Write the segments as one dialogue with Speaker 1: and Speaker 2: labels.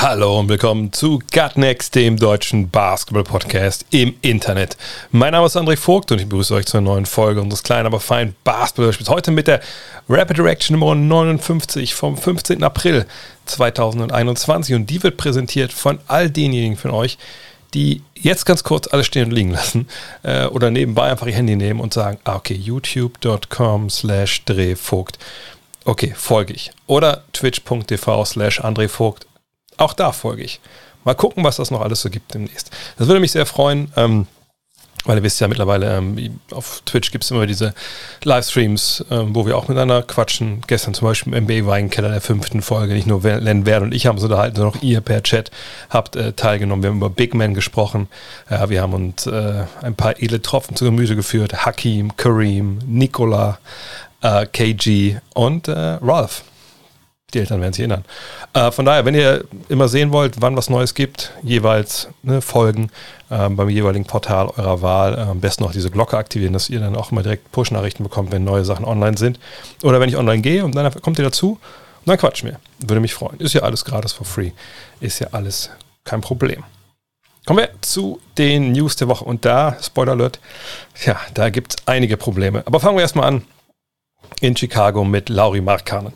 Speaker 1: Hallo und willkommen zu Gutnext, dem deutschen Basketball-Podcast im Internet. Mein Name ist André Vogt und ich begrüße euch zu einer neuen Folge unseres kleinen, aber feinen Basketball-Spiels. Heute mit der Rapid Reaction Nummer 59 vom 15. April 2021 und die wird präsentiert von all denjenigen von euch, die jetzt ganz kurz alles stehen und liegen lassen äh, oder nebenbei einfach ihr Handy nehmen und sagen, ah, okay, youtube.com slash drehvogt. Okay, folge ich. Oder twitch.tv slash André Vogt. Auch da folge ich. Mal gucken, was das noch alles so gibt demnächst. Das würde mich sehr freuen, ähm, weil ihr wisst ja mittlerweile, ähm, auf Twitch gibt es immer diese Livestreams, ähm, wo wir auch miteinander quatschen. Gestern zum Beispiel im MBA Weinkeller der fünften Folge. Nicht nur Len Wert und ich haben uns unterhalten, sondern auch ihr per Chat habt äh, teilgenommen. Wir haben über Big Man gesprochen. Ja, wir haben uns äh, ein paar edle Tropfen zu Gemüse geführt. Hakim, Kareem, Nikola, äh, KG und äh, Ralph. Die Eltern werden sich erinnern. Äh, von daher, wenn ihr immer sehen wollt, wann was Neues gibt, jeweils ne, folgen äh, beim jeweiligen Portal eurer Wahl. Äh, am besten auch diese Glocke aktivieren, dass ihr dann auch immer direkt Push-Nachrichten bekommt, wenn neue Sachen online sind. Oder wenn ich online gehe und dann kommt ihr dazu und dann quatschen wir. Würde mich freuen. Ist ja alles gratis for free. Ist ja alles kein Problem. Kommen wir zu den News der Woche. Und da, Spoiler Alert, ja, da gibt es einige Probleme. Aber fangen wir erstmal an in Chicago mit Lauri Markkanen.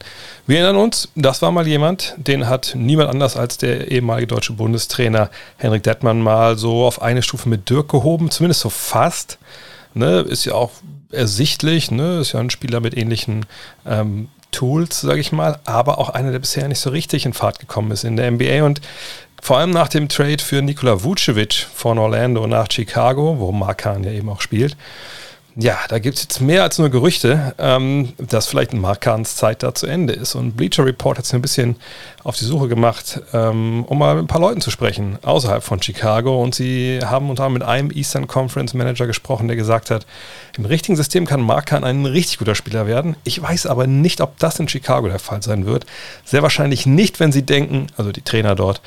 Speaker 1: Wir erinnern uns, das war mal jemand, den hat niemand anders als der ehemalige deutsche Bundestrainer Henrik Dettmann mal so auf eine Stufe mit Dirk gehoben, zumindest so fast. Ne, ist ja auch ersichtlich, ne, ist ja ein Spieler mit ähnlichen ähm, Tools, sage ich mal, aber auch einer, der bisher nicht so richtig in Fahrt gekommen ist in der NBA und vor allem nach dem Trade für Nikola Vucevic von Orlando nach Chicago, wo Markan ja eben auch spielt, ja, da gibt es jetzt mehr als nur Gerüchte, ähm, dass vielleicht Markans Zeit da zu Ende ist. Und Bleacher Report hat sich ein bisschen auf die Suche gemacht, ähm, um mal mit ein paar Leuten zu sprechen, außerhalb von Chicago. Und sie haben unter anderem mit einem Eastern Conference Manager gesprochen, der gesagt hat, im richtigen System kann Markan ein richtig guter Spieler werden. Ich weiß aber nicht, ob das in Chicago der Fall sein wird. Sehr wahrscheinlich nicht, wenn sie denken, also die Trainer dort,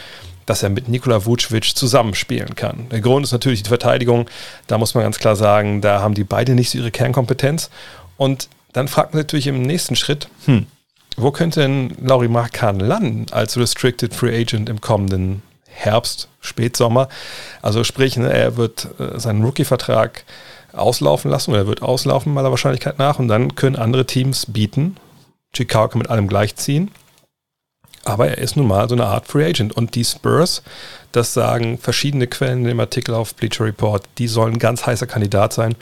Speaker 1: dass er mit Nikola Vucevic zusammenspielen kann. Der Grund ist natürlich die Verteidigung. Da muss man ganz klar sagen, da haben die beide nicht so ihre Kernkompetenz. Und dann fragt man natürlich im nächsten Schritt, hm, wo könnte denn Lauri Markan landen als Restricted Free Agent im kommenden Herbst, Spätsommer? Also sprich, ne, er wird äh, seinen Rookie-Vertrag auslaufen lassen oder er wird auslaufen aller Wahrscheinlichkeit nach und dann können andere Teams bieten. Chicago mit allem gleichziehen aber er ist nun mal so eine Art Free Agent. Und die Spurs, das sagen verschiedene Quellen in dem Artikel auf Bleacher Report, die sollen ein ganz heißer Kandidat sein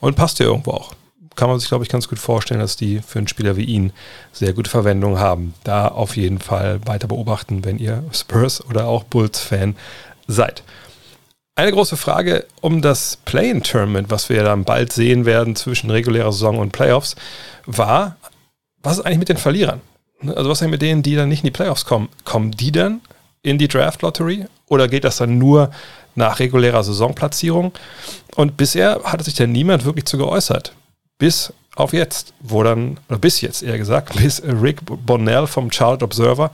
Speaker 1: und passt ja irgendwo auch. Kann man sich, glaube ich, ganz gut vorstellen, dass die für einen Spieler wie ihn sehr gute Verwendung haben. Da auf jeden Fall weiter beobachten, wenn ihr Spurs oder auch Bulls-Fan seid. Eine große Frage um das Play-in-Tournament, was wir dann bald sehen werden zwischen regulärer Saison und Playoffs, war, was ist eigentlich mit den Verlierern? Ne, also was ist mit denen, die dann nicht in die Playoffs kommen? Kommen die dann in die Draft Lottery oder geht das dann nur nach regulärer Saisonplatzierung? Und bisher hat sich da niemand wirklich zu geäußert. Bis auf jetzt, wo dann, oder bis jetzt eher gesagt, bis Rick Bonnell vom Charlotte Observer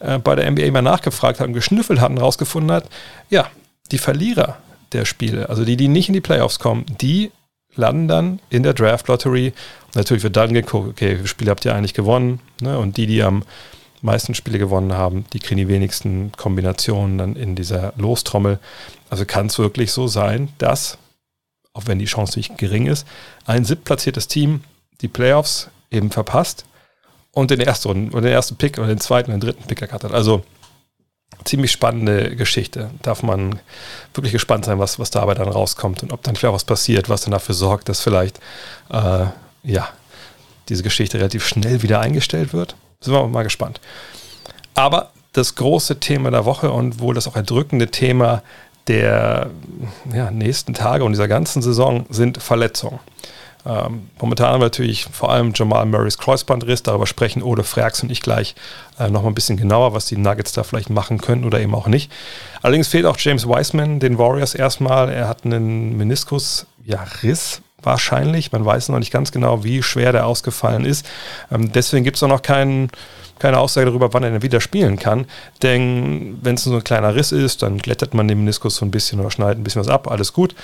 Speaker 1: äh, bei der NBA mal nachgefragt hat und geschnüffelt hat und rausgefunden hat, ja, die Verlierer der Spiele, also die, die nicht in die Playoffs kommen, die landen dann in der Draft Lottery. Natürlich wird dann geguckt, okay, wie viele Spiele habt ihr eigentlich gewonnen? Ne? Und die, die am meisten Spiele gewonnen haben, die kriegen die wenigsten Kombinationen dann in dieser Lostrommel. Also kann es wirklich so sein, dass, auch wenn die Chance nicht gering ist, ein siebtplatziertes Team die Playoffs eben verpasst und den ersten, oder den ersten Pick oder den zweiten oder den dritten Pick ergattert. Also ziemlich spannende Geschichte. Darf man wirklich gespannt sein, was, was dabei dann rauskommt und ob dann vielleicht was passiert, was dann dafür sorgt, dass vielleicht äh, ja, diese Geschichte relativ schnell wieder eingestellt wird. Sind wir mal gespannt. Aber das große Thema der Woche und wohl das auch erdrückende Thema der ja, nächsten Tage und dieser ganzen Saison sind Verletzungen. Ähm, momentan haben wir natürlich vor allem Jamal Murrays Kreuzbandriss, darüber sprechen Ole Frags und ich gleich äh, nochmal ein bisschen genauer, was die Nuggets da vielleicht machen können oder eben auch nicht. Allerdings fehlt auch James Wiseman den Warriors erstmal. Er hat einen Meniskus, ja, Riss wahrscheinlich. Man weiß noch nicht ganz genau, wie schwer der ausgefallen ist. Ähm, deswegen gibt es auch noch keinen keine Aussage darüber, wann er denn wieder spielen kann. Denn wenn es so ein kleiner Riss ist, dann glättet man den Meniskus so ein bisschen oder schneidet ein bisschen was ab, alles gut.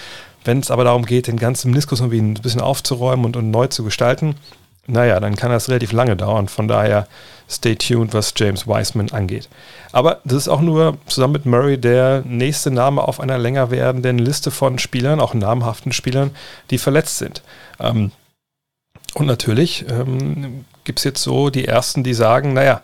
Speaker 1: Wenn es aber darum geht, den ganzen Meniskus irgendwie ein bisschen aufzuräumen und, und neu zu gestalten, naja, dann kann das relativ lange dauern. Von daher stay tuned, was James Wiseman angeht. Aber das ist auch nur zusammen mit Murray der nächste Name auf einer länger werdenden Liste von Spielern, auch namhaften Spielern, die verletzt sind. Ähm, und natürlich ähm, gibt es jetzt so die ersten, die sagen, naja,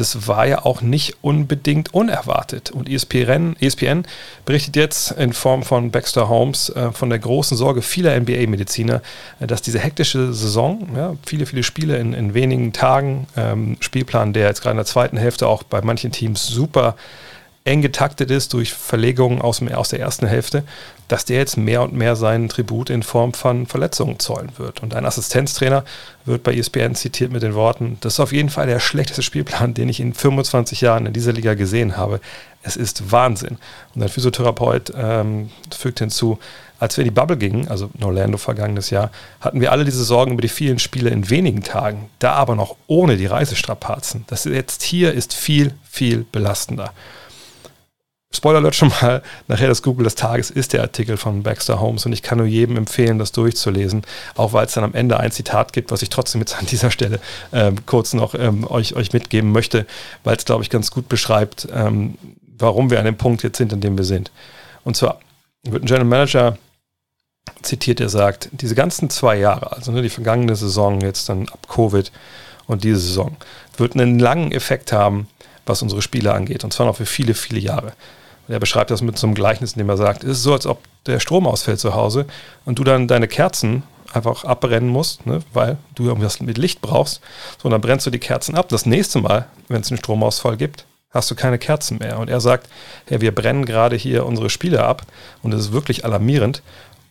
Speaker 1: das war ja auch nicht unbedingt unerwartet. Und ESPN, ESPN berichtet jetzt in Form von Baxter Holmes äh, von der großen Sorge vieler NBA-Mediziner, äh, dass diese hektische Saison, ja, viele, viele Spiele in, in wenigen Tagen, ähm, Spielplan, der jetzt gerade in der zweiten Hälfte auch bei manchen Teams super eng getaktet ist durch Verlegungen aus, aus der ersten Hälfte, dass der jetzt mehr und mehr seinen Tribut in Form von Verletzungen zollen wird. Und ein Assistenztrainer wird bei ESPN zitiert mit den Worten, das ist auf jeden Fall der schlechteste Spielplan, den ich in 25 Jahren in dieser Liga gesehen habe. Es ist Wahnsinn. Und ein Physiotherapeut ähm, fügt hinzu, als wir in die Bubble gingen, also in Orlando vergangenes Jahr, hatten wir alle diese Sorgen über die vielen Spiele in wenigen Tagen, da aber noch ohne die Reisestrapazen. Das jetzt hier ist viel, viel belastender. Spoiler alert schon mal, nachher das Google des Tages ist der Artikel von Baxter Holmes und ich kann nur jedem empfehlen, das durchzulesen, auch weil es dann am Ende ein Zitat gibt, was ich trotzdem jetzt an dieser Stelle ähm, kurz noch ähm, euch, euch mitgeben möchte, weil es, glaube ich, ganz gut beschreibt, ähm, warum wir an dem Punkt jetzt sind, an dem wir sind. Und zwar wird ein General Manager zitiert, der sagt, diese ganzen zwei Jahre, also ne, die vergangene Saison jetzt dann ab Covid und diese Saison, wird einen langen Effekt haben, was unsere Spiele angeht, und zwar noch für viele, viele Jahre. Er beschreibt das mit so einem Gleichnis, in dem er sagt, es ist so, als ob der Strom ausfällt zu Hause und du dann deine Kerzen einfach abbrennen musst, ne, weil du irgendwas mit Licht brauchst. So, und dann brennst du die Kerzen ab. Das nächste Mal, wenn es einen Stromausfall gibt, hast du keine Kerzen mehr. Und er sagt, hey, wir brennen gerade hier unsere Spiele ab und es ist wirklich alarmierend.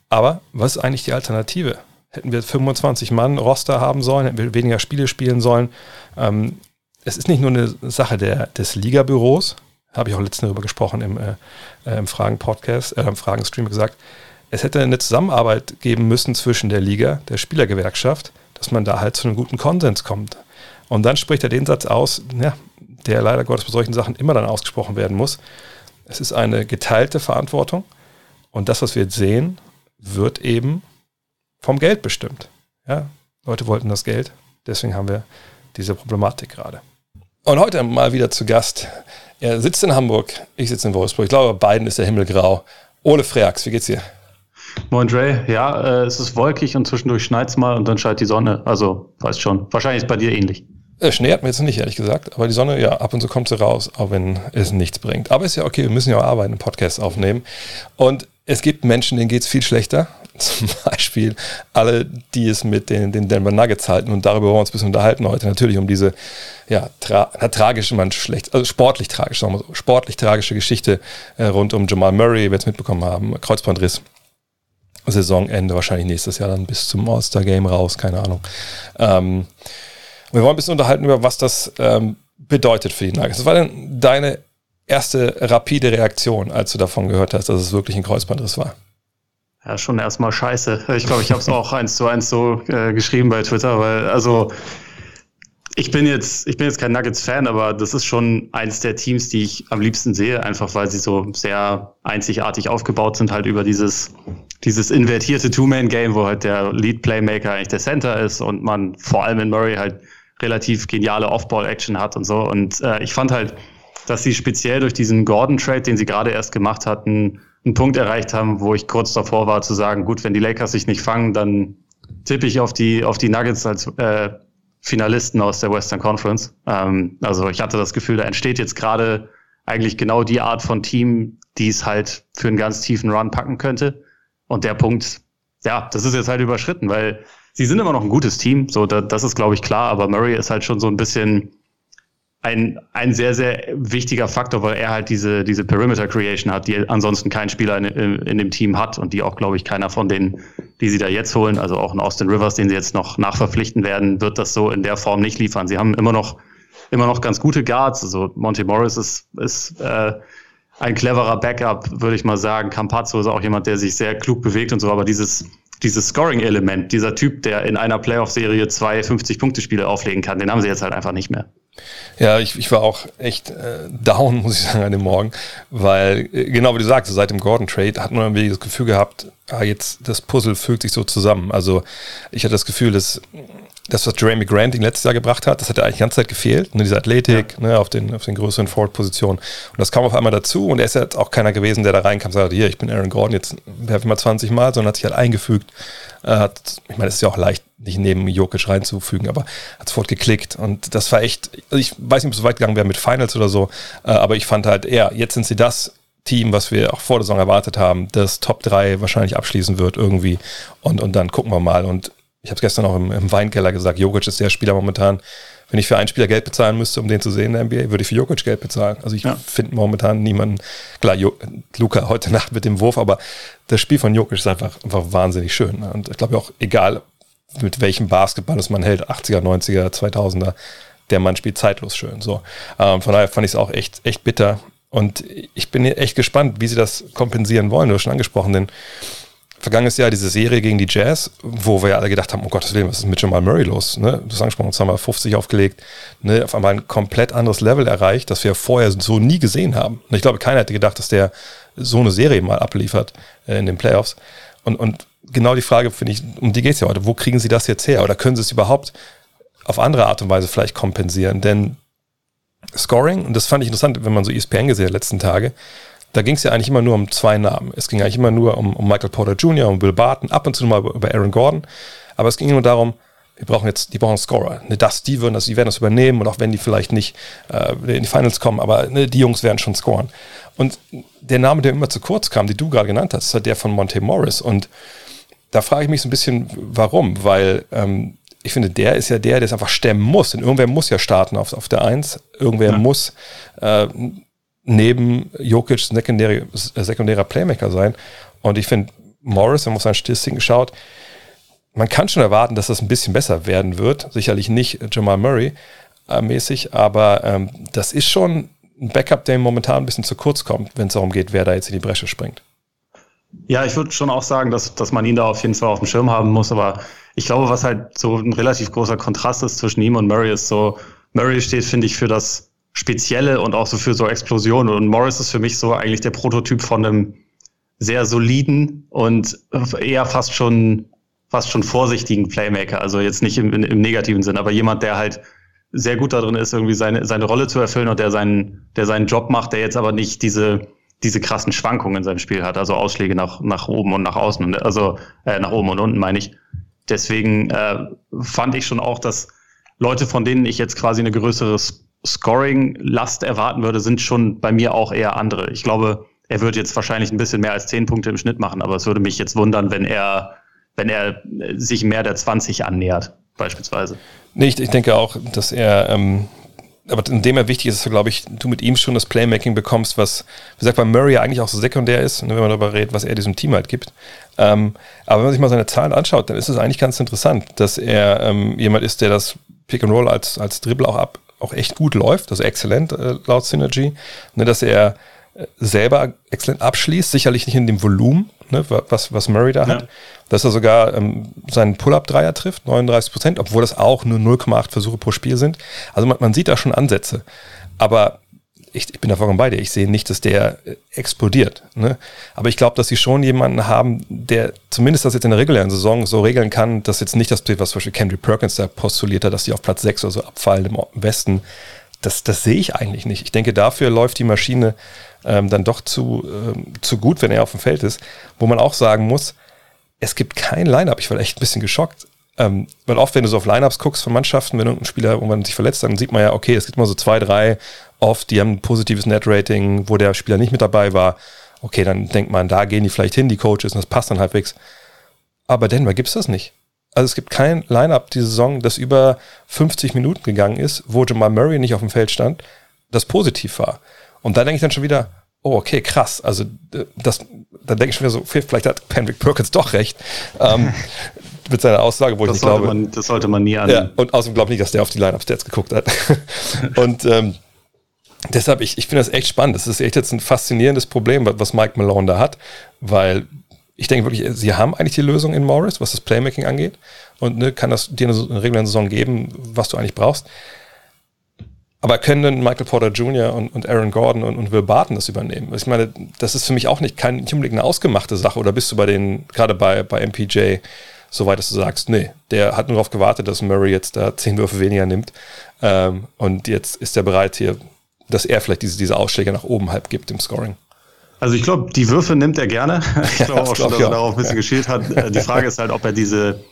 Speaker 1: Aber was ist eigentlich die Alternative? Hätten wir 25 Mann Roster haben sollen, hätten wir weniger Spiele spielen sollen. Ähm, es ist nicht nur eine Sache der, des Liga-Büros, habe ich auch letztens darüber gesprochen im, äh, im Fragen-Podcast, äh, im Fragen-Stream gesagt, es hätte eine Zusammenarbeit geben müssen zwischen der Liga, der Spielergewerkschaft, dass man da halt zu einem guten Konsens kommt. Und dann spricht er den Satz aus, ja, der leider Gottes bei solchen Sachen immer dann ausgesprochen werden muss. Es ist eine geteilte Verantwortung und das, was wir jetzt sehen, wird eben vom Geld bestimmt. Ja, Leute wollten das Geld, deswegen haben wir diese Problematik gerade. Und heute mal wieder zu Gast er sitzt in Hamburg, ich sitze in Wolfsburg. Ich glaube, bei beiden ist der Himmel grau. Ole Freaks, wie geht's dir?
Speaker 2: Moin Dre, ja, äh, es ist wolkig und zwischendurch schneit's mal und dann scheint die Sonne. Also, weißt schon, wahrscheinlich ist bei dir ähnlich.
Speaker 1: Äh, Schnee hat mir jetzt nicht, ehrlich gesagt, aber die Sonne, ja, ab und zu kommt sie raus, auch wenn es nichts bringt. Aber ist ja okay, wir müssen ja auch arbeiten, einen Podcast aufnehmen. Und es gibt Menschen, denen geht es viel schlechter. Zum Beispiel alle, die es mit den, den Denver Nuggets halten. Und darüber wollen wir uns ein bisschen unterhalten heute. Natürlich um diese, ja, tra na, tragische, man schlecht, also sportlich tragisch, sagen wir so, sportlich tragische Geschichte äh, rund um Jamal Murray, wir es mitbekommen haben, Kreuzbandriss. Saisonende, wahrscheinlich nächstes Jahr dann bis zum All-Star-Game raus, keine Ahnung. Ähm, wir wollen ein bisschen unterhalten über, was das ähm, bedeutet für die Nuggets. Was war denn deine erste rapide Reaktion, als du davon gehört hast, dass es wirklich ein Kreuzbandriss war?
Speaker 2: Ja, schon erstmal scheiße. Ich glaube, ich habe es auch eins zu eins so äh, geschrieben bei Twitter, weil also ich bin jetzt, ich bin jetzt kein Nuggets-Fan, aber das ist schon eins der Teams, die ich am liebsten sehe, einfach weil sie so sehr einzigartig aufgebaut sind, halt über dieses, dieses invertierte Two-Man-Game, wo halt der Lead-Playmaker eigentlich der Center ist und man vor allem in Murray halt relativ geniale Off-Ball-Action hat und so. Und äh, ich fand halt, dass sie speziell durch diesen Gordon-Trade, den sie gerade erst gemacht hatten, einen Punkt erreicht haben, wo ich kurz davor war zu sagen, gut, wenn die Lakers sich nicht fangen, dann tippe ich auf die, auf die Nuggets als äh, Finalisten aus der Western Conference. Ähm, also ich hatte das Gefühl, da entsteht jetzt gerade eigentlich genau die Art von Team, die es halt für einen ganz tiefen Run packen könnte. Und der Punkt, ja, das ist jetzt halt überschritten, weil sie sind immer noch ein gutes Team, so da, das ist glaube ich klar, aber Murray ist halt schon so ein bisschen ein, ein sehr, sehr wichtiger Faktor, weil er halt diese, diese Perimeter Creation hat, die ansonsten kein Spieler in, in dem Team hat und die auch, glaube ich, keiner von denen, die sie da jetzt holen, also auch ein Austin Rivers, den sie jetzt noch nachverpflichten werden, wird das so in der Form nicht liefern. Sie haben immer noch, immer noch ganz gute Guards. Also Monty Morris ist, ist äh, ein cleverer Backup, würde ich mal sagen. Campazzo ist auch jemand, der sich sehr klug bewegt und so, aber dieses, dieses Scoring-Element, dieser Typ, der in einer Playoff-Serie zwei 50-Punkte-Spiele auflegen kann, den haben sie jetzt halt einfach nicht mehr.
Speaker 1: Ja, ich, ich war auch echt äh, down, muss ich sagen, an dem Morgen, weil, äh, genau wie du sagst, seit dem Gordon-Trade hat man irgendwie das Gefühl gehabt, ah, jetzt das Puzzle fügt sich so zusammen. Also ich hatte das Gefühl, dass das, was Jeremy Grant letztes Jahr gebracht hat, das hat ja eigentlich die ganze Zeit gefehlt, ne, diese Athletik ja. ne, auf, den, auf den größeren Forward-Positionen. Und das kam auf einmal dazu und er ist jetzt auch keiner gewesen, der da reinkam und sagte, hier, ich bin Aaron Gordon, jetzt werfe ich mal 20 Mal, sondern hat sich halt eingefügt. Äh, hat, ich meine, es ist ja auch leicht, nicht neben Jokic reinzufügen, aber hat sofort geklickt. Und das war echt, also ich weiß nicht, ob es so weit gegangen wäre mit Finals oder so, äh, aber ich fand halt, ja, jetzt sind sie das Team, was wir auch vor der Saison erwartet haben, das Top 3 wahrscheinlich abschließen wird irgendwie. Und, und dann gucken wir mal. Und ich habe es gestern auch im, im Weinkeller gesagt, Jokic ist der Spieler momentan. Wenn ich für einen Spieler Geld bezahlen müsste, um den zu sehen in der NBA, würde ich für Jokic Geld bezahlen. Also ich ja. finde momentan niemanden, klar, jo, Luca heute Nacht mit dem Wurf, aber das Spiel von Jokic ist einfach, einfach wahnsinnig schön. Und ich glaube auch, egal mit welchem Basketball es man hält, 80er, 90er, 2000er, der Mann spielt zeitlos schön. So. Ähm, von daher fand ich es auch echt, echt bitter. Und ich bin echt gespannt, wie sie das kompensieren wollen. Du hast schon angesprochen, denn vergangenes Jahr diese Serie gegen die Jazz, wo wir ja alle gedacht haben, oh Gottes Willen, was ist mit Jamal Murray los? Ne? Du hast angesprochen, uns haben wir 50 aufgelegt, ne? auf einmal ein komplett anderes Level erreicht, das wir vorher so nie gesehen haben. Und ich glaube, keiner hätte gedacht, dass der so eine Serie mal abliefert äh, in den Playoffs. Und, und genau die Frage, finde ich, um die geht es ja heute, wo kriegen sie das jetzt her? Oder können sie es überhaupt auf andere Art und Weise vielleicht kompensieren? Denn Scoring, und das fand ich interessant, wenn man so ESPN gesehen hat letzten Tage, da ging es ja eigentlich immer nur um zwei Namen. Es ging eigentlich immer nur um, um Michael Porter Jr., um Will Barton, ab und zu mal über Aaron Gordon. Aber es ging nur darum, wir brauchen jetzt, die brauchen einen Scorer. Ne, das, die würden das, die werden das übernehmen und auch wenn die vielleicht nicht äh, in die Finals kommen, aber ne, die Jungs werden schon scoren. Und der Name, der immer zu kurz kam, den du gerade genannt hast, ist halt der von Monte Morris. Und da frage ich mich so ein bisschen, warum, weil ähm, ich finde, der ist ja der, der es einfach stemmen muss. Denn irgendwer muss ja starten auf, auf der Eins. Irgendwer ja. muss äh, neben Jokic sekundäre, sekundärer Playmaker sein. Und ich finde, Morris, wenn man auf seine Statistiken schaut, man kann schon erwarten, dass das ein bisschen besser werden wird. Sicherlich nicht Jamal Murray äh, mäßig, aber ähm, das ist schon ein Backup, der momentan ein bisschen zu kurz kommt, wenn es darum geht, wer da jetzt in die Bresche springt.
Speaker 2: Ja, ich würde schon auch sagen, dass, dass man ihn da auf jeden Fall auf dem Schirm haben muss, aber ich glaube, was halt so ein relativ großer Kontrast ist zwischen ihm und Murray ist so, Murray steht, finde ich, für das Spezielle und auch so für so Explosionen. Und Morris ist für mich so eigentlich der Prototyp von einem sehr soliden und eher fast schon, fast schon vorsichtigen Playmaker. Also jetzt nicht im, im negativen Sinn, aber jemand, der halt sehr gut darin ist, irgendwie seine, seine Rolle zu erfüllen und der seinen, der seinen Job macht, der jetzt aber nicht diese, diese krassen Schwankungen in seinem Spiel hat, also Ausschläge nach, nach oben und nach außen, also äh, nach oben und unten meine ich. Deswegen äh, fand ich schon auch, dass Leute, von denen ich jetzt quasi eine größere Scoring-Last erwarten würde, sind schon bei mir auch eher andere. Ich glaube, er wird jetzt wahrscheinlich ein bisschen mehr als 10 Punkte im Schnitt machen, aber es würde mich jetzt wundern, wenn er, wenn er sich mehr der 20 annähert, beispielsweise.
Speaker 1: Nicht, ich denke auch, dass er, ähm, aber indem er wichtig ist, glaube ich, du mit ihm schon das Playmaking bekommst, was, wie gesagt, bei Murray eigentlich auch so sekundär ist, ne, wenn man darüber redet, was er diesem Team halt gibt. Ähm, aber wenn man sich mal seine Zahlen anschaut, dann ist es eigentlich ganz interessant, dass er ähm, jemand ist, der das Pick and Roll als, als Dribble auch ab, auch echt gut läuft, also exzellent äh, laut Synergy, ne, dass er äh, selber exzellent abschließt, sicherlich nicht in dem Volumen, ne, was, was Murray da ja. hat, dass er sogar ähm, seinen Pull-Up-Dreier trifft, 39 Prozent, obwohl das auch nur 0,8 Versuche pro Spiel sind. Also man, man sieht da schon Ansätze. Aber ich, ich bin da vollkommen bei dir. Ich sehe nicht, dass der äh, explodiert. Ne? Aber ich glaube, dass sie schon jemanden haben, der zumindest das jetzt in der regulären Saison so regeln kann, dass jetzt nicht das was zum Beispiel Kendrick Perkins da postuliert hat, dass die auf Platz 6 oder so abfallen im Westen. Das, das sehe ich eigentlich nicht. Ich denke, dafür läuft die Maschine ähm, dann doch zu, ähm, zu gut, wenn er auf dem Feld ist. Wo man auch sagen muss, es gibt kein Line-Up. Ich war echt ein bisschen geschockt. Ähm, weil oft, wenn du so auf Lineups guckst von Mannschaften, wenn irgendein Spieler irgendwann sich verletzt, dann sieht man ja, okay, es gibt mal so zwei, drei oft, die haben ein positives Net-Rating, wo der Spieler nicht mit dabei war. Okay, dann denkt man, da gehen die vielleicht hin, die Coaches, und das passt dann halbwegs. Aber Denver gibt es das nicht. also es gibt kein Line-Up diese Saison, das über 50 Minuten gegangen ist, wo Jamal Murray nicht auf dem Feld stand, das positiv war. Und da denke ich dann schon wieder, oh, okay, krass. Also das, da denke ich schon wieder so, vielleicht hat Patrick Perkins doch recht. Ähm, mit seiner Aussage, wo
Speaker 2: das
Speaker 1: ich nicht glaube.
Speaker 2: Man, das sollte man nie an.
Speaker 1: Ja, und außerdem glaube ich nicht, dass der auf die Line-Up-Stats geguckt hat. und ähm, deshalb, ich, ich finde das echt spannend. Das ist echt jetzt ein faszinierendes Problem, was Mike Malone da hat, weil ich denke wirklich, sie haben eigentlich die Lösung in Morris, was das Playmaking angeht. Und ne, kann das dir eine, eine reguläre Saison geben, was du eigentlich brauchst. Aber können denn Michael Porter Jr. und, und Aaron Gordon und, und, Will Barton das übernehmen? Ich meine, das ist für mich auch nicht, kein, nicht unbedingt eine ausgemachte Sache. Oder bist du bei den, gerade bei, bei MPJ, so weit, dass du sagst, nee, der hat nur darauf gewartet, dass Murray jetzt da zehn Würfe weniger nimmt. Ähm, und jetzt ist er bereit hier, dass er vielleicht diese, diese Ausschläge nach oben halb gibt im Scoring.
Speaker 2: Also ich glaube, die Würfe nimmt er gerne. Ich glaube auch schon, dass er darauf ein bisschen geschielt hat. Äh, die Frage ist halt, ob er diese,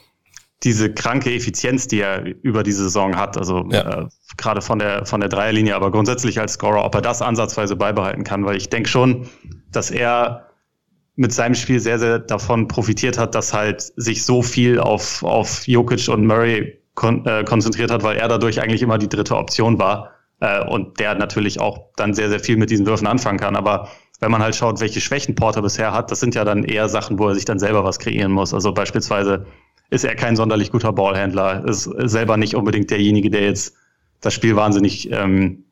Speaker 2: diese kranke Effizienz, die er über die Saison hat, also ja. äh, gerade von der, von der Dreierlinie, aber grundsätzlich als Scorer, ob er das ansatzweise beibehalten kann, weil ich denke schon, dass er mit seinem Spiel sehr, sehr davon profitiert hat, dass halt sich so viel auf, auf Jokic und Murray kon äh, konzentriert hat, weil er dadurch eigentlich immer die dritte Option war äh, und der natürlich auch dann sehr, sehr viel mit diesen Würfen anfangen kann. Aber wenn man halt schaut, welche Schwächen Porter bisher hat, das sind ja dann eher Sachen, wo er sich dann selber was kreieren muss. Also beispielsweise ist er kein sonderlich guter Ballhändler, ist selber nicht unbedingt derjenige, der jetzt das Spiel wahnsinnig ähm,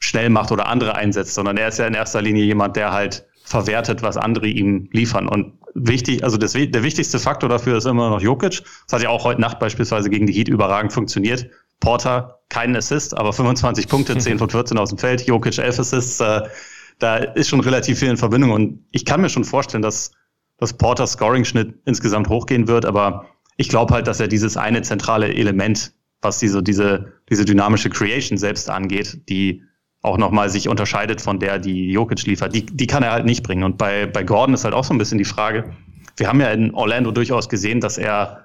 Speaker 2: schnell macht oder andere einsetzt, sondern er ist ja in erster Linie jemand, der halt verwertet, was andere ihm liefern. Und wichtig, also das, der wichtigste Faktor dafür ist immer noch Jokic. Das hat ja auch heute Nacht beispielsweise gegen die Heat überragend funktioniert. Porter, keinen Assist, aber 25 Punkte, 10 von 14 aus dem Feld. Jokic 11 Assists. Äh, da ist schon relativ viel in Verbindung. Und ich kann mir schon vorstellen, dass, dass Porters Scoring-Schnitt insgesamt hochgehen wird. Aber ich glaube halt, dass er dieses eine zentrale Element, was diese, diese, diese dynamische Creation selbst angeht, die auch nochmal sich unterscheidet von der, die Jokic liefert, die, die kann er halt nicht bringen. Und bei, bei Gordon ist halt auch so ein bisschen die Frage, wir haben ja in Orlando durchaus gesehen, dass er,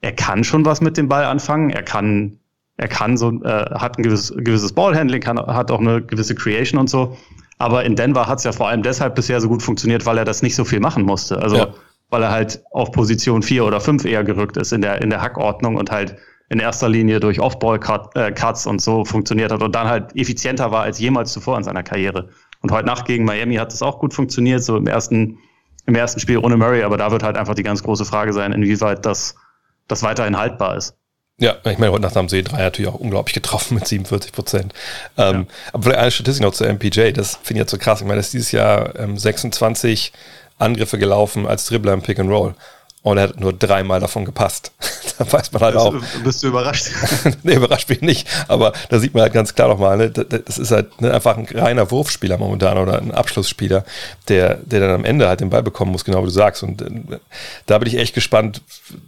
Speaker 2: er kann schon was mit dem Ball anfangen, er kann, er kann so, äh, hat ein gewisses, gewisses Ballhandling, kann, hat auch eine gewisse Creation und so. Aber in Denver hat es ja vor allem deshalb bisher so gut funktioniert, weil er das nicht so viel machen musste. Also ja. weil er halt auf Position vier oder fünf eher gerückt ist in der, in der Hackordnung und halt in erster Linie durch Off-Ball-Cuts und so funktioniert hat und dann halt effizienter war als jemals zuvor in seiner Karriere. Und heute Nacht gegen Miami hat es auch gut funktioniert, so im ersten, im ersten Spiel ohne Murray, aber da wird halt einfach die ganz große Frage sein, inwieweit das, das weiterhin haltbar ist.
Speaker 1: Ja, ich meine, heute Nacht haben sie drei natürlich auch unglaublich getroffen mit 47 Prozent. Ähm, ja. Aber vielleicht eine Statistik noch zur MPJ, das finde ich jetzt so krass. Ich meine, es ist dieses Jahr ähm, 26 Angriffe gelaufen als Dribbler im Pick and Roll. Und er hat nur dreimal davon gepasst. da weiß man halt
Speaker 2: bist,
Speaker 1: auch.
Speaker 2: Bist du überrascht?
Speaker 1: nee, überrascht bin ich nicht. Aber da sieht man halt ganz klar nochmal, ne, das ist halt ne, einfach ein reiner Wurfspieler momentan oder ein Abschlussspieler, der, der dann am Ende halt den Ball bekommen muss, genau wie du sagst. Und äh, da bin ich echt gespannt,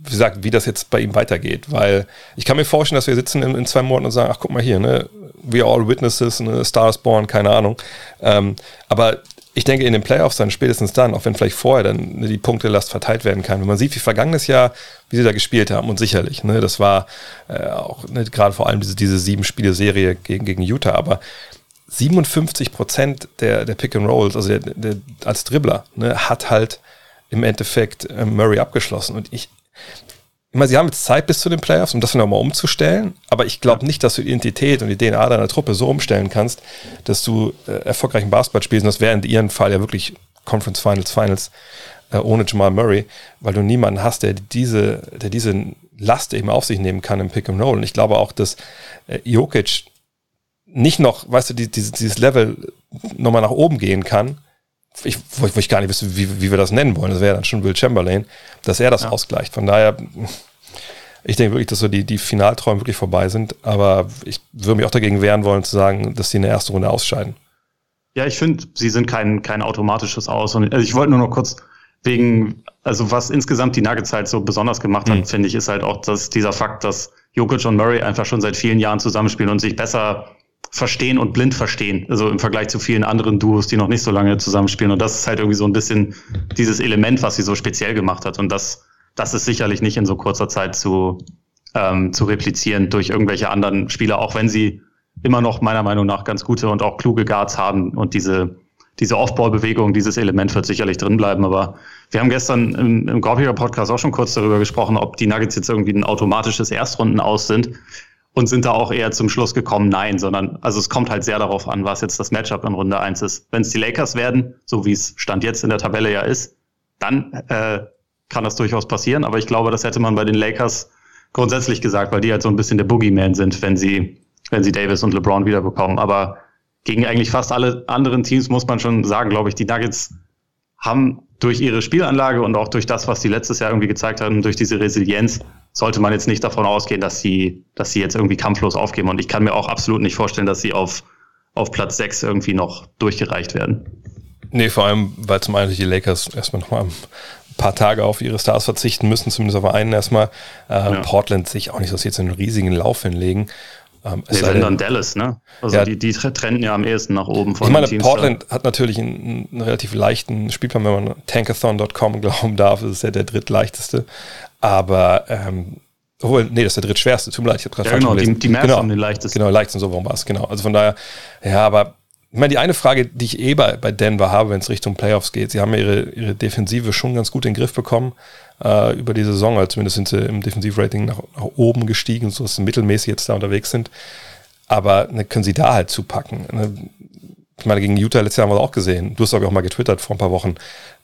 Speaker 1: wie gesagt, wie das jetzt bei ihm weitergeht. Weil ich kann mir vorstellen, dass wir sitzen in, in zwei Monaten und sagen, ach guck mal hier, ne, we are all witnesses, ne, Stars born, keine Ahnung. Ähm, aber ich denke, in den Playoffs dann spätestens dann, auch wenn vielleicht vorher dann die Punktelast verteilt werden kann. Wenn man sieht, wie vergangenes Jahr, wie sie da gespielt haben, und sicherlich, ne, das war äh, auch ne, gerade vor allem diese, diese sieben Spiele-Serie gegen, gegen Utah, aber 57 Prozent der, der Pick and Rolls, also der, der, als Dribbler, ne, hat halt im Endeffekt äh, Murray abgeschlossen. Und ich, ich meine, sie haben jetzt Zeit bis zu den Playoffs, um das nochmal umzustellen, aber ich glaube nicht, dass du die Identität und die DNA deiner Truppe so umstellen kannst, dass du äh, erfolgreichen Basketball spielst. Und das wäre in ihrem Fall ja wirklich Conference Finals, Finals äh, ohne Jamal Murray, weil du niemanden hast, der diese, der diese Last eben auf sich nehmen kann im Pick and Roll. Und ich glaube auch, dass äh, Jokic nicht noch, weißt du, die, dieses, dieses Level nochmal nach oben gehen kann, ich, wo, ich, wo ich gar nicht wüsste, wie, wie wir das nennen wollen, das wäre dann schon Will Chamberlain, dass er das ja. ausgleicht. Von daher, ich denke wirklich, dass so die, die Finalträume wirklich vorbei sind, aber ich würde mich auch dagegen wehren wollen zu sagen, dass sie in der ersten Runde ausscheiden.
Speaker 2: Ja, ich finde, sie sind kein, kein automatisches Aus. Und also ich wollte nur noch kurz wegen, also was insgesamt die Nuggets halt so besonders gemacht hat, mhm. finde ich, ist halt auch dass dieser Fakt, dass Jokic und Murray einfach schon seit vielen Jahren zusammenspielen und sich besser verstehen und blind verstehen. Also im Vergleich zu vielen anderen Duos, die noch nicht so lange zusammenspielen. Und das ist halt irgendwie so ein bisschen dieses Element, was sie so speziell gemacht hat. Und das, das ist sicherlich nicht in so kurzer Zeit zu, ähm, zu replizieren durch irgendwelche anderen Spieler, auch wenn sie immer noch meiner Meinung nach ganz gute und auch kluge Guards haben und diese, diese Off-Ball-Bewegung, dieses Element wird sicherlich drin bleiben. Aber wir haben gestern im, im Gorpiger Podcast auch schon kurz darüber gesprochen, ob die Nuggets jetzt irgendwie ein automatisches Erstrunden aus sind und sind da auch eher zum Schluss gekommen, nein, sondern also es kommt halt sehr darauf an, was jetzt das Matchup in Runde eins ist. Wenn es die Lakers werden, so wie es Stand jetzt in der Tabelle ja ist, dann äh, kann das durchaus passieren. Aber ich glaube, das hätte man bei den Lakers grundsätzlich gesagt, weil die halt so ein bisschen der Boogeyman sind, wenn sie, wenn sie Davis und LeBron wiederbekommen. Aber gegen eigentlich fast alle anderen Teams muss man schon sagen, glaube ich, die Nuggets haben durch ihre Spielanlage und auch durch das, was sie letztes Jahr irgendwie gezeigt haben, durch diese Resilienz, sollte man jetzt nicht davon ausgehen, dass sie, dass sie jetzt irgendwie kampflos aufgeben. Und ich kann mir auch absolut nicht vorstellen, dass sie auf, auf Platz 6 irgendwie noch durchgereicht werden.
Speaker 1: Nee, vor allem, weil zum einen die Lakers erstmal nochmal ein paar Tage auf ihre Stars verzichten müssen, zumindest auf einen erstmal. Äh, ja. Portland sich auch nicht so jetzt einen riesigen Lauf hinlegen.
Speaker 2: Ähm, nee, dann Dallas, ne? Also ja, die, die trenden ja am ehesten nach oben
Speaker 1: von Ich meine, Portland da. hat natürlich einen, einen, relativ leichten Spielplan, wenn man tankathon.com glauben darf, ist ja der drittleichteste. Aber ähm, obwohl, nee, das ist der drittschwerste, tut mir leid, ich habe gerade
Speaker 2: ja, falsch genau, gelesen.
Speaker 1: Die, die Mavs genau, haben den leichtesten. Genau, leichtesten, so warum war es, genau. Also von daher, ja, aber ich meine, die eine Frage, die ich eh bei, bei Denver habe, wenn es Richtung Playoffs geht, sie haben ja ihre, ihre Defensive schon ganz gut in den Griff bekommen äh, über die Saison, also zumindest sind sie im Defensivrating nach, nach oben gestiegen, so dass sie mittelmäßig jetzt da unterwegs sind. Aber ne, können sie da halt zupacken. Ne? Ich meine, gegen Utah letztes Jahr haben wir auch gesehen. Du hast aber auch mal getwittert vor ein paar Wochen,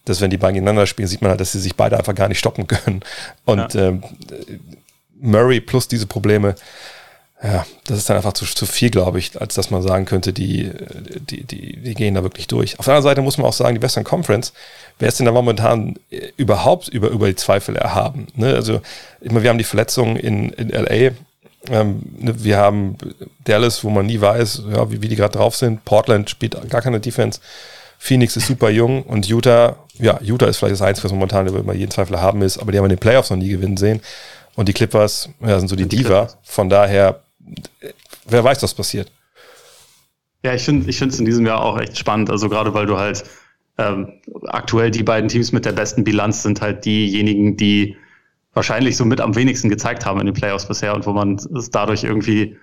Speaker 1: dass wenn die beiden gegeneinander spielen, sieht man halt, dass sie sich beide einfach gar nicht stoppen können. Und ja. ähm, Murray plus diese Probleme, ja, das ist dann einfach zu, zu viel, glaube ich, als dass man sagen könnte, die, die, die, die gehen da wirklich durch. Auf der anderen Seite muss man auch sagen, die Western Conference, wer ist denn da momentan überhaupt über, über die Zweifel erhaben? Ne? Also, immer wir haben die Verletzungen in, in LA, ähm, ne, wir haben Dallas, wo man nie weiß, ja, wie, wie die gerade drauf sind. Portland spielt gar keine Defense. Phoenix ist super jung und Utah, ja, Utah ist vielleicht das Einzige, was momentan über jeden Zweifel haben ist, aber die haben in den Playoffs noch nie gewinnen sehen. Und die Clippers ja, sind so die, die Diva. Von daher wer weiß, was passiert.
Speaker 2: Ja, ich finde ich finde es in diesem Jahr auch echt spannend. Also gerade weil du halt ähm, aktuell die beiden Teams mit der besten Bilanz sind halt diejenigen, die wahrscheinlich so mit am wenigsten gezeigt haben in den Playoffs bisher und wo man es dadurch irgendwie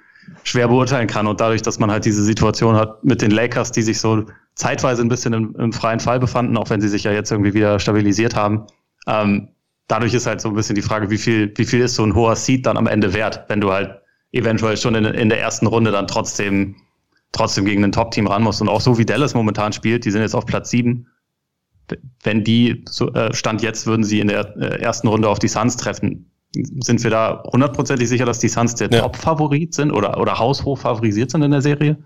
Speaker 2: schwer beurteilen kann. Und dadurch, dass man halt diese Situation hat mit den Lakers, die sich so zeitweise ein bisschen im, im freien Fall befanden, auch wenn sie sich ja jetzt irgendwie wieder stabilisiert haben. Ähm, dadurch ist halt so ein bisschen die Frage, wie viel, wie viel ist so ein hoher Seed dann am Ende wert, wenn du halt eventuell schon in, in der ersten Runde dann trotzdem, trotzdem gegen ein Top-Team ran muss. Und auch so wie Dallas momentan spielt, die sind jetzt auf Platz sieben. Wenn die, so, äh, Stand jetzt, würden sie in der äh, ersten Runde auf die Suns treffen. Sind wir da hundertprozentig sicher, dass die Suns der ja. Top-Favorit sind oder, oder haushoch favorisiert sind in der Serie?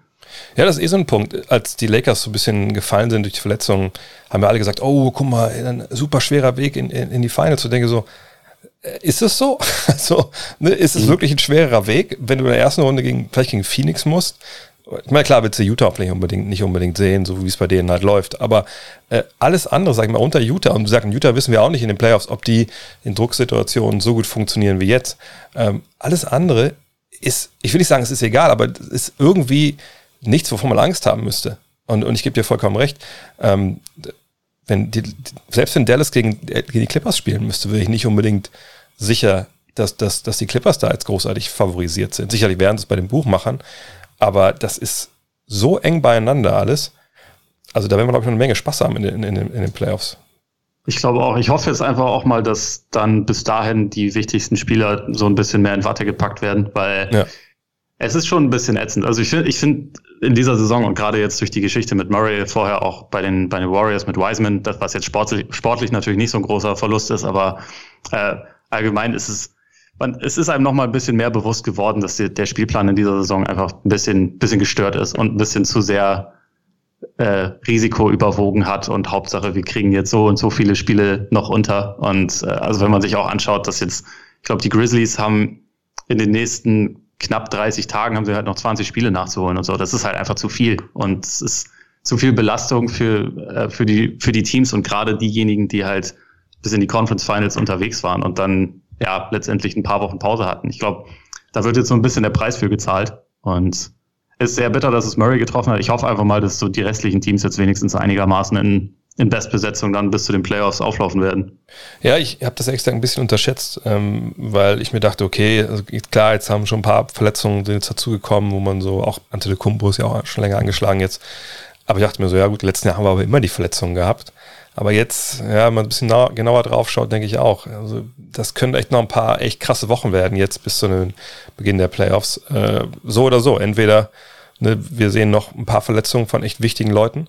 Speaker 1: Ja, das ist eh so ein Punkt. Als die Lakers so ein bisschen gefallen sind durch die Verletzungen, haben wir alle gesagt, oh, guck mal, ein super schwerer Weg in, in, in die Finals. Und denke so, ist es so? Also, ne, ist es mhm. wirklich ein schwerer Weg, wenn du in der ersten Runde gegen, vielleicht gegen Phoenix musst? Ich meine, klar, willst du Utah vielleicht unbedingt, nicht unbedingt sehen, so wie es bei denen halt läuft. Aber äh, alles andere, sag ich mal, unter Utah, und sagst, Utah wissen wir auch nicht in den Playoffs, ob die in Drucksituationen so gut funktionieren wie jetzt. Ähm, alles andere ist, ich will nicht sagen, es ist egal, aber es ist irgendwie nichts, wovon man Angst haben müsste. Und, und ich gebe dir vollkommen recht. Ähm, wenn die, selbst wenn Dallas gegen, gegen die Clippers spielen müsste, wäre ich nicht unbedingt sicher, dass, dass, dass die Clippers da jetzt großartig favorisiert sind. Sicherlich werden sie es bei den Buchmachern, aber das ist so eng beieinander alles. Also da werden wir, glaube ich, noch eine Menge Spaß haben in den, in, in den Playoffs.
Speaker 2: Ich glaube auch. Ich hoffe jetzt einfach auch mal, dass dann bis dahin die wichtigsten Spieler so ein bisschen mehr in Watte gepackt werden, weil ja. es ist schon ein bisschen ätzend. Also ich finde, ich finde, in dieser Saison und gerade jetzt durch die Geschichte mit Murray, vorher auch bei den, bei den Warriors mit Wiseman, das was jetzt sportlich, sportlich natürlich nicht so ein großer Verlust ist, aber äh, allgemein ist es, man, es ist einem noch mal ein bisschen mehr bewusst geworden, dass die, der Spielplan in dieser Saison einfach ein bisschen, bisschen gestört ist und ein bisschen zu sehr äh, Risiko überwogen hat und Hauptsache, wir kriegen jetzt so und so viele Spiele noch unter. Und äh, also wenn man sich auch anschaut, dass jetzt, ich glaube, die Grizzlies haben in den nächsten knapp 30 Tagen haben sie halt noch 20 Spiele nachzuholen und so. Das ist halt einfach zu viel. Und es ist zu viel Belastung für, äh, für, die, für die Teams und gerade diejenigen, die halt bis in die Conference Finals unterwegs waren und dann ja letztendlich ein paar Wochen Pause hatten. Ich glaube, da wird jetzt so ein bisschen der Preis für gezahlt. Und es ist sehr bitter, dass es Murray getroffen hat. Ich hoffe einfach mal, dass so die restlichen Teams jetzt wenigstens einigermaßen in in Bestbesetzung dann bis zu den Playoffs auflaufen werden.
Speaker 1: Ja, ich habe das extra ein bisschen unterschätzt, ähm, weil ich mir dachte, okay, also klar, jetzt haben schon ein paar Verletzungen sind jetzt dazugekommen, wo man so, auch Antetokounmpo ist ja auch schon länger angeschlagen jetzt, Aber ich dachte mir so, ja gut, letzten Jahre haben wir aber immer die Verletzungen gehabt. Aber jetzt, ja, wenn man ein bisschen genauer drauf schaut, denke ich auch. Also, das können echt noch ein paar echt krasse Wochen werden, jetzt bis zu dem Beginn der Playoffs. Äh, so oder so. Entweder ne, wir sehen noch ein paar Verletzungen von echt wichtigen Leuten.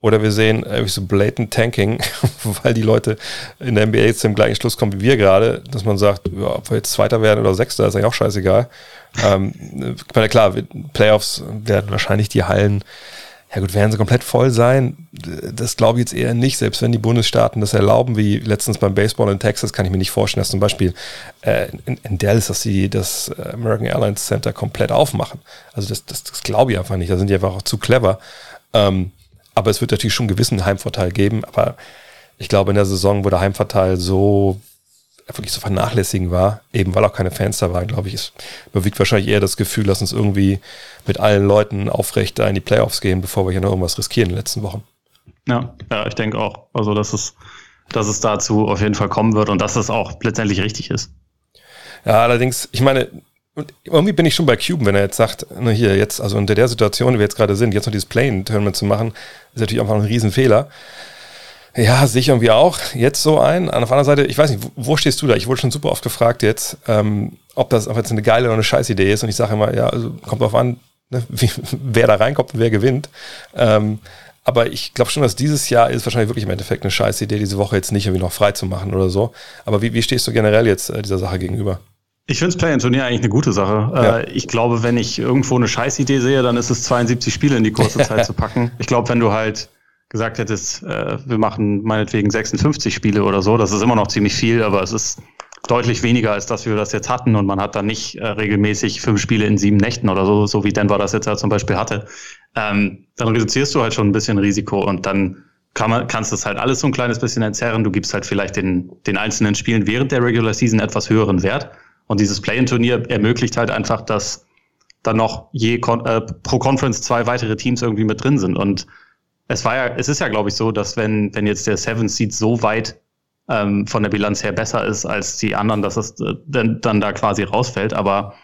Speaker 1: Oder wir sehen äh, so blatant Tanking, weil die Leute in der NBA jetzt zum gleichen Schluss kommen wie wir gerade, dass man sagt, ja, ob wir jetzt Zweiter werden oder Sechster, ist eigentlich auch scheißegal. ähm, klar, Playoffs werden wahrscheinlich die Hallen ja gut, werden sie komplett voll sein? Das glaube ich jetzt eher nicht, selbst wenn die Bundesstaaten das erlauben, wie letztens beim Baseball in Texas, kann ich mir nicht vorstellen, dass zum Beispiel äh, in, in, Dallas, dass sie das American Airlines Center komplett aufmachen. Also das, das, das glaube ich einfach nicht, da sind die einfach auch zu clever. Ähm, aber es wird natürlich schon einen gewissen Heimvorteil geben, aber ich glaube in der Saison, wo der Heimvorteil so wirklich zu vernachlässigen war, eben weil auch keine Fans da waren, glaube ich, ist, überwiegt wahrscheinlich eher das Gefühl, lass uns irgendwie mit allen Leuten aufrecht da in die Playoffs gehen, bevor wir hier noch irgendwas riskieren in den letzten Wochen.
Speaker 2: Ja, ja, ich denke auch. Also, dass es, dass es dazu auf jeden Fall kommen wird und dass es auch letztendlich richtig ist.
Speaker 1: Ja, allerdings, ich meine, irgendwie bin ich schon bei Cuban, wenn er jetzt sagt, na hier, jetzt, also unter der Situation, wie wir jetzt gerade sind, jetzt noch dieses Plane-Tournament zu machen, ist natürlich einfach ein Riesenfehler. Ja, sehe ich irgendwie auch jetzt so ein. Auf der anderen Seite, ich weiß nicht, wo, stehst du da? Ich wurde schon super oft gefragt jetzt, ähm, ob das ob jetzt eine geile oder eine scheiß Idee ist. Und ich sage immer, ja, also kommt drauf an, ne, wie, wer da reinkommt und wer gewinnt. Ähm, aber ich glaube schon, dass dieses Jahr ist wahrscheinlich wirklich im Endeffekt eine scheiß Idee, diese Woche jetzt nicht irgendwie noch frei zu machen oder so. Aber wie, wie stehst du generell jetzt äh, dieser Sache gegenüber?
Speaker 2: Ich finde das Play-in-Turnier eigentlich eine gute Sache. Ja. Äh, ich glaube, wenn ich irgendwo eine Scheißidee sehe, dann ist es 72 Spiele in die kurze Zeit zu packen. Ich glaube, wenn du halt gesagt hättest, äh, wir machen meinetwegen 56 Spiele oder so, das ist immer noch ziemlich viel, aber es ist deutlich weniger, als dass wir das jetzt hatten und man hat dann nicht äh, regelmäßig fünf Spiele in sieben Nächten oder so, so wie Denver das jetzt ja zum Beispiel hatte. Ähm, dann reduzierst du halt schon ein bisschen Risiko und dann kann man, kannst du es halt alles so ein kleines bisschen entzerren. Du gibst halt vielleicht den, den einzelnen Spielen während der Regular Season etwas höheren Wert. Und dieses Play-in-Turnier ermöglicht halt einfach, dass dann noch je äh, pro Conference zwei weitere Teams irgendwie mit drin sind. Und es war ja, es ist ja, glaube ich, so, dass wenn, wenn jetzt der Seven Seed so weit ähm, von der Bilanz her besser ist als die anderen, dass es äh, dann, dann da quasi rausfällt. Aber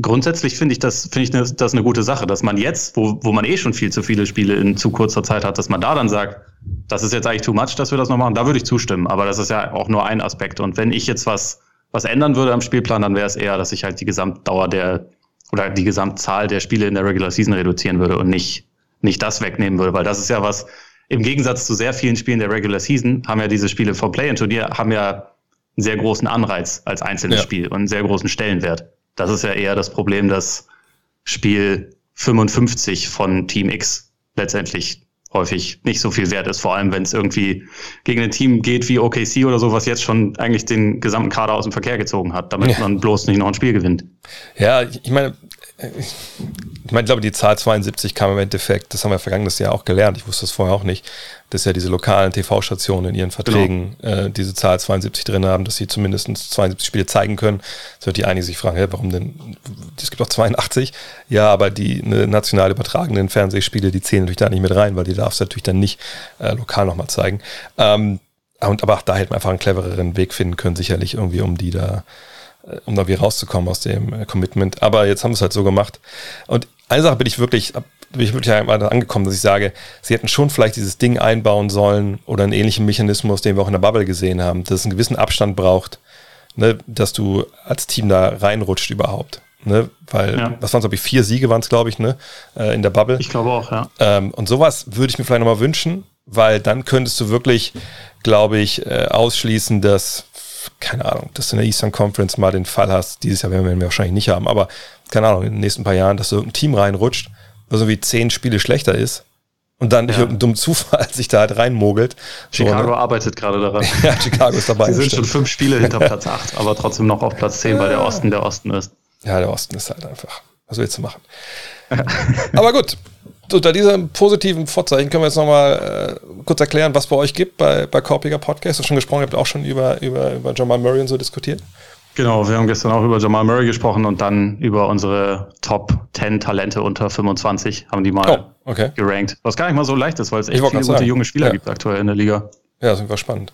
Speaker 2: grundsätzlich finde ich das, finde ich ne, das eine gute Sache, dass man jetzt, wo, wo man eh schon viel zu viele Spiele in zu kurzer Zeit hat, dass man da dann sagt, das ist jetzt eigentlich too much, dass wir das noch machen. Da würde ich zustimmen. Aber das ist ja auch nur ein Aspekt. Und wenn ich jetzt was, was ändern würde am Spielplan, dann wäre es eher, dass ich halt die Gesamtdauer der oder die Gesamtzahl der Spiele in der Regular Season reduzieren würde und nicht nicht das wegnehmen würde, weil das ist ja was, im Gegensatz zu sehr vielen Spielen der Regular Season, haben ja diese Spiele vom Play-In-Turnier, haben ja einen sehr großen Anreiz als einzelnes ja. Spiel und einen sehr großen Stellenwert. Das ist ja eher das Problem, dass Spiel 55 von Team X letztendlich häufig nicht so viel wert ist, vor allem wenn es irgendwie gegen ein Team geht wie OKC oder so, was jetzt schon eigentlich den gesamten Kader aus dem Verkehr gezogen hat, damit ja. man bloß nicht noch ein Spiel gewinnt.
Speaker 1: Ja, ich meine, ich meine, ich glaube, die Zahl 72 kam im Endeffekt, das haben wir vergangenes Jahr auch gelernt, ich wusste das vorher auch nicht, dass ja diese lokalen TV-Stationen in ihren Verträgen genau. äh, diese Zahl 72 drin haben, dass sie zumindest 72 Spiele zeigen können. So wird die einige sich fragen, hey, warum denn? Es gibt auch 82. Ja, aber die ne, national übertragenen Fernsehspiele, die zählen natürlich da nicht mit rein, weil die darfst du natürlich dann nicht äh, lokal nochmal zeigen. Ähm, und, aber auch da hätte man einfach einen clevereren Weg finden können, sicherlich irgendwie, um die da um da wieder rauszukommen aus dem äh, Commitment. Aber jetzt haben wir es halt so gemacht. Und eine Sache bin ich wirklich, bin ich wirklich angekommen, dass ich sage, sie hätten schon vielleicht dieses Ding einbauen sollen oder einen ähnlichen Mechanismus, den wir auch in der Bubble gesehen haben, dass es einen gewissen Abstand braucht, ne, dass du als Team da reinrutscht überhaupt. Ne, weil, ja. was waren es, glaube ich, vier Siege waren es, glaube ich, ne, äh, in der Bubble.
Speaker 2: Ich glaube auch, ja.
Speaker 1: Ähm, und sowas würde ich mir vielleicht nochmal wünschen, weil dann könntest du wirklich, glaube ich, ausschließen, dass keine Ahnung, dass du in der Eastern Conference mal den Fall hast, dieses Jahr werden wir wahrscheinlich nicht haben, aber keine Ahnung, in den nächsten paar Jahren, dass du irgendein Team reinrutscht, was irgendwie zehn Spiele schlechter ist und dann durch ja. irgendeinen dummen Zufall sich da halt reinmogelt.
Speaker 2: Chicago so, ne? arbeitet gerade daran.
Speaker 1: ja, Chicago ist dabei.
Speaker 2: Sie sind schon fünf Spiele hinter Platz acht, aber trotzdem noch auf Platz zehn, weil der Osten der Osten ist.
Speaker 1: Ja, der Osten ist halt einfach. Was willst du machen? aber gut, unter diesem positiven Vorzeichen können wir jetzt nochmal äh, kurz erklären, was bei euch gibt bei, bei Korpiger Podcast. Du hast schon gesprochen, ihr habt auch schon über, über, über Jamal Murray und so diskutiert.
Speaker 2: Genau, wir haben gestern auch über Jamal Murray gesprochen und dann über unsere Top 10 Talente unter 25, haben die mal oh, okay. gerankt. Was gar nicht mal so leicht ist, weil es echt viele gute sagen. junge Spieler ja. gibt aktuell in der Liga.
Speaker 1: Ja, das ist spannend.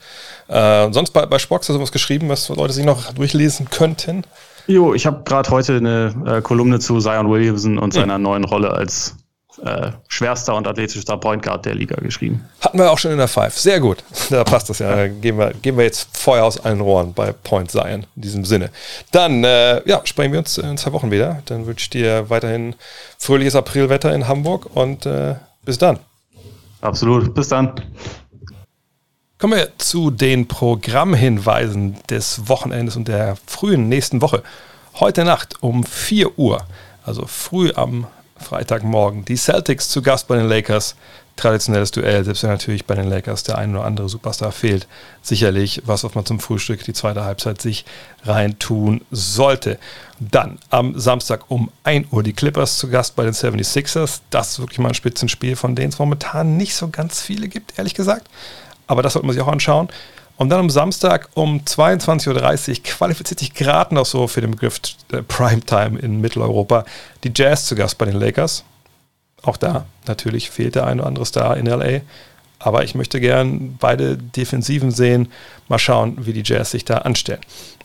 Speaker 1: Äh, sonst bei, bei Spox hast du was geschrieben, was Leute sich noch durchlesen könnten?
Speaker 2: Jo, ich habe gerade heute eine äh, Kolumne zu Zion Williamson und seiner hm. neuen Rolle als äh, schwerster und athletischster Point Guard der Liga geschrieben.
Speaker 1: Hatten wir auch schon in der Five. Sehr gut. Da passt das ja. Da gehen wir, gehen wir jetzt Feuer aus allen Rohren bei Point Zion in diesem Sinne. Dann äh, ja, sprechen wir uns in zwei Wochen wieder. Dann wünsche ich dir weiterhin fröhliches Aprilwetter in Hamburg und äh, bis dann.
Speaker 2: Absolut. Bis dann.
Speaker 1: Kommen wir zu den Programmhinweisen des Wochenendes und der frühen nächsten Woche. Heute Nacht um 4 Uhr, also früh am Freitagmorgen. Die Celtics zu Gast bei den Lakers. Traditionelles Duell, selbst wenn natürlich bei den Lakers der ein oder andere Superstar fehlt. Sicherlich was, was man zum Frühstück die zweite Halbzeit sich reintun sollte. Dann am Samstag um 1 Uhr die Clippers zu Gast bei den 76ers. Das ist wirklich mal ein Spitzenspiel, von denen es momentan nicht so ganz viele gibt, ehrlich gesagt. Aber das sollte man sich auch anschauen. Und dann am Samstag um 22.30 Uhr qualifiziert sich gerade noch so für den Begriff äh, Primetime in Mitteleuropa die Jazz zu Gast bei den Lakers. Auch da natürlich fehlt der ein oder andere Star in LA. Aber ich möchte gern beide Defensiven sehen. Mal schauen, wie die Jazz sich da anstellen.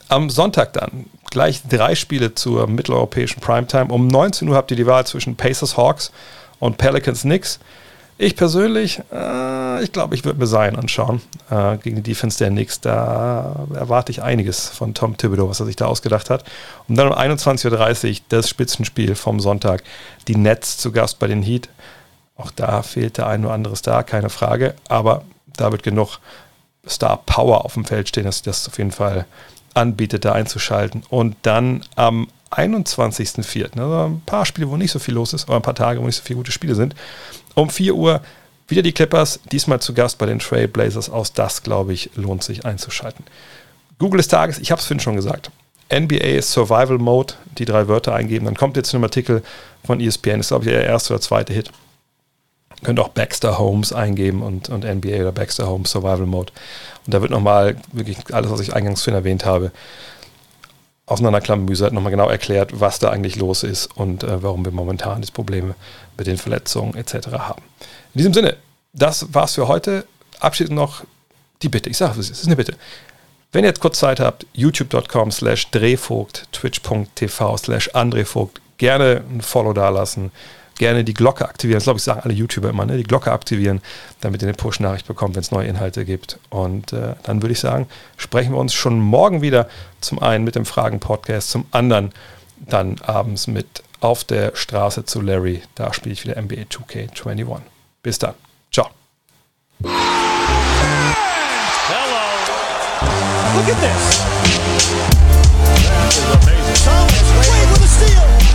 Speaker 1: Am Sonntag dann gleich drei Spiele zur mitteleuropäischen Primetime. Um 19 Uhr habt ihr die Wahl zwischen Pacers Hawks und Pelicans Knicks. Ich persönlich, äh, ich glaube, ich würde mir Zion anschauen äh, gegen die Defense der Knicks. Da erwarte ich einiges von Tom Thibodeau, was er sich da ausgedacht hat. Und dann um 21.30 Uhr das Spitzenspiel vom Sonntag. Die Nets zu Gast bei den Heat. Auch da fehlt der ein oder andere Star, keine Frage. Aber da wird genug Star Power auf dem Feld stehen, dass das auf jeden Fall anbietet, da einzuschalten. Und dann am 21.04., also ein paar Spiele, wo nicht so viel los ist, aber ein paar Tage, wo nicht so viele gute Spiele sind, um 4 Uhr wieder die Clippers, diesmal zu Gast bei den Trailblazers aus. Das, glaube ich, lohnt sich einzuschalten. Google des Tages, ich habe es vorhin schon gesagt. NBA Survival Mode, die drei Wörter eingeben. Dann kommt jetzt ein Artikel von ESPN. Das ist, glaube ich, der erste oder zweite Hit. Ihr könnt auch Baxter Holmes eingeben und, und NBA oder Baxter Holmes Survival Mode. Und da wird nochmal wirklich alles, was ich eingangs schon erwähnt habe, auseinanderklammbüsert, nochmal genau erklärt, was da eigentlich los ist und äh, warum wir momentan die Probleme mit den Verletzungen etc. haben. In diesem Sinne, das war's für heute. Abschließend noch die Bitte. Ich sage es, ist eine Bitte. Wenn ihr jetzt kurz Zeit habt, youtube.com slash drehvogt, twitch.tv slash andrevogt, gerne ein Follow dalassen, gerne die Glocke aktivieren. Das glaube ich, sagen alle YouTuber immer, ne? die Glocke aktivieren, damit ihr eine Push-Nachricht bekommt, wenn es neue Inhalte gibt. Und äh, dann würde ich sagen, sprechen wir uns schon morgen wieder. Zum einen mit dem Fragen-Podcast, zum anderen dann abends mit Auf der Straße zu Larry. Da spiele ich wieder NBA 2K21. Bis dann. Ciao.
Speaker 3: Hello. Look at this. That is amazing. Thomas Wade with a steal.